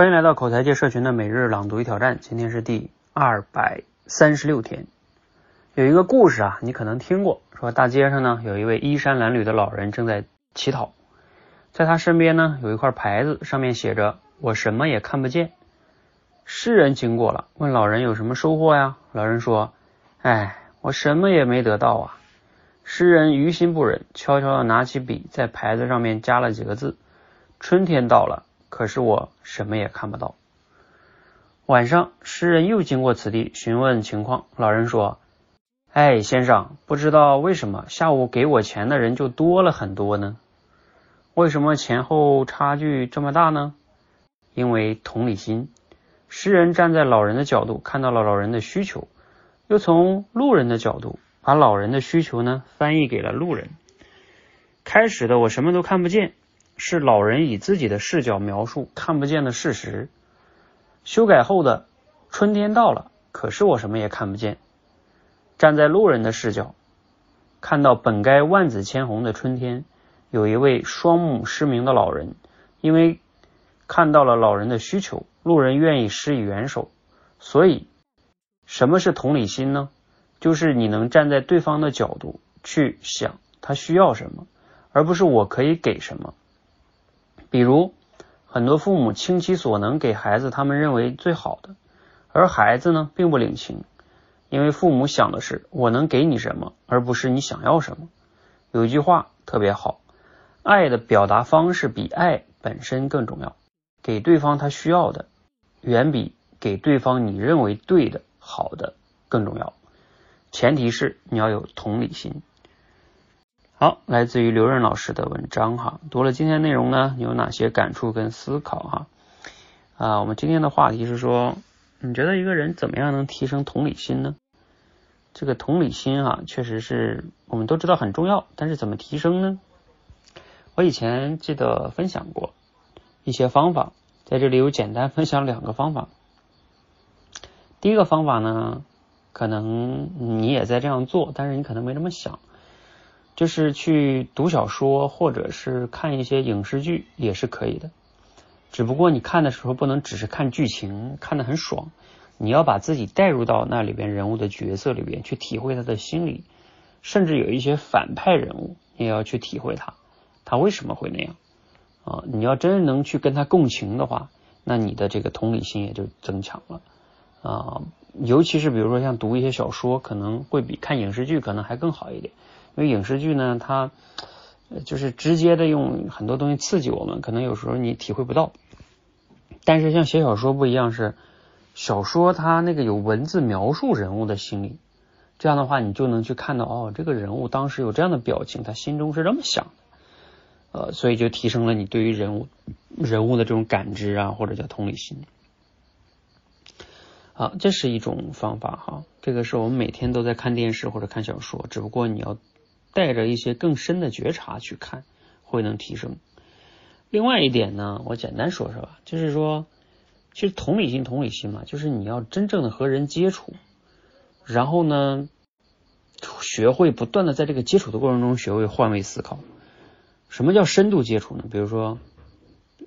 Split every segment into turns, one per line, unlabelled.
欢迎来到口才界社群的每日朗读与挑战，今天是第二百三十六天。有一个故事啊，你可能听过，说大街上呢有一位衣衫褴褛的老人正在乞讨，在他身边呢有一块牌子，上面写着“我什么也看不见”。诗人经过了，问老人有什么收获呀？老人说：“哎，我什么也没得到啊。”诗人于心不忍，悄悄的拿起笔，在牌子上面加了几个字：“春天到了。”可是我什么也看不到。晚上，诗人又经过此地，询问情况。老人说：“哎，先生，不知道为什么下午给我钱的人就多了很多呢？为什么前后差距这么大呢？因为同理心。诗人站在老人的角度，看到了老人的需求，又从路人的角度把老人的需求呢翻译给了路人。开始的我什么都看不见。”是老人以自己的视角描述看不见的事实。修改后的春天到了，可是我什么也看不见。站在路人的视角，看到本该万紫千红的春天，有一位双目失明的老人，因为看到了老人的需求，路人愿意施以援手。所以，什么是同理心呢？就是你能站在对方的角度去想他需要什么，而不是我可以给什么。比如，很多父母倾其所能给孩子他们认为最好的，而孩子呢并不领情，因为父母想的是我能给你什么，而不是你想要什么。有一句话特别好，爱的表达方式比爱本身更重要，给对方他需要的，远比给对方你认为对的好的更重要。前提是你要有同理心。好，来自于刘润老师的文章哈，读了今天内容呢，你有哪些感触跟思考哈？啊，我们今天的话题是说，你觉得一个人怎么样能提升同理心呢？这个同理心哈，确实是我们都知道很重要，但是怎么提升呢？我以前记得分享过一些方法，在这里有简单分享两个方法。第一个方法呢，可能你也在这样做，但是你可能没这么想。就是去读小说，或者是看一些影视剧也是可以的。只不过你看的时候不能只是看剧情，看得很爽，你要把自己带入到那里边人物的角色里边去体会他的心理，甚至有一些反派人物，你也要去体会他，他为什么会那样啊？你要真能去跟他共情的话，那你的这个同理心也就增强了啊。尤其是比如说像读一些小说，可能会比看影视剧可能还更好一点。因为影视剧呢，它就是直接的用很多东西刺激我们，可能有时候你体会不到。但是像写小说不一样，是小说它那个有文字描述人物的心理，这样的话你就能去看到哦，这个人物当时有这样的表情，他心中是这么想的，呃，所以就提升了你对于人物人物的这种感知啊，或者叫同理心。啊，这是一种方法哈，这个是我们每天都在看电视或者看小说，只不过你要。带着一些更深的觉察去看，会能提升。另外一点呢，我简单说说吧，就是说，其实同理心，同理心嘛，就是你要真正的和人接触，然后呢，学会不断的在这个接触的过程中学会换位思考。什么叫深度接触呢？比如说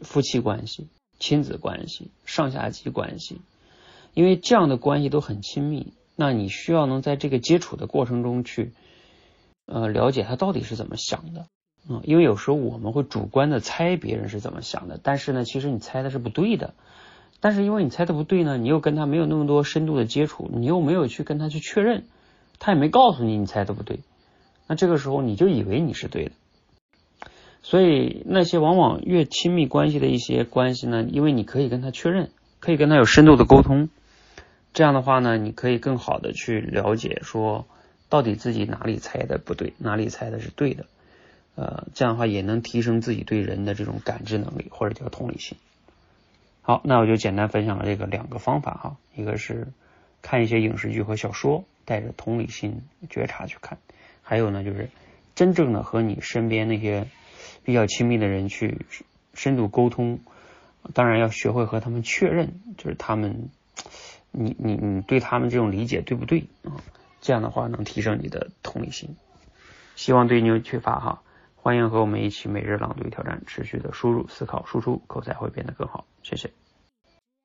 夫妻关系、亲子关系、上下级关系，因为这样的关系都很亲密，那你需要能在这个接触的过程中去。呃，了解他到底是怎么想的，嗯，因为有时候我们会主观的猜别人是怎么想的，但是呢，其实你猜的是不对的。但是因为你猜的不对呢，你又跟他没有那么多深度的接触，你又没有去跟他去确认，他也没告诉你你猜的不对，那这个时候你就以为你是对的。所以那些往往越亲密关系的一些关系呢，因为你可以跟他确认，可以跟他有深度的沟通，这样的话呢，你可以更好的去了解说。到底自己哪里猜的不对，哪里猜的是对的？呃，这样的话也能提升自己对人的这种感知能力，或者叫同理心。好，那我就简单分享了这个两个方法哈，一个是看一些影视剧和小说，带着同理心觉察去看；还有呢，就是真正的和你身边那些比较亲密的人去深度沟通，当然要学会和他们确认，就是他们，你你你对他们这种理解对不对啊？这样的话能提升你的同理心，希望对你有启发哈。欢迎和我们一起每日朗读挑战，持续的输入、思考、输出，口才会变得更好。谢谢。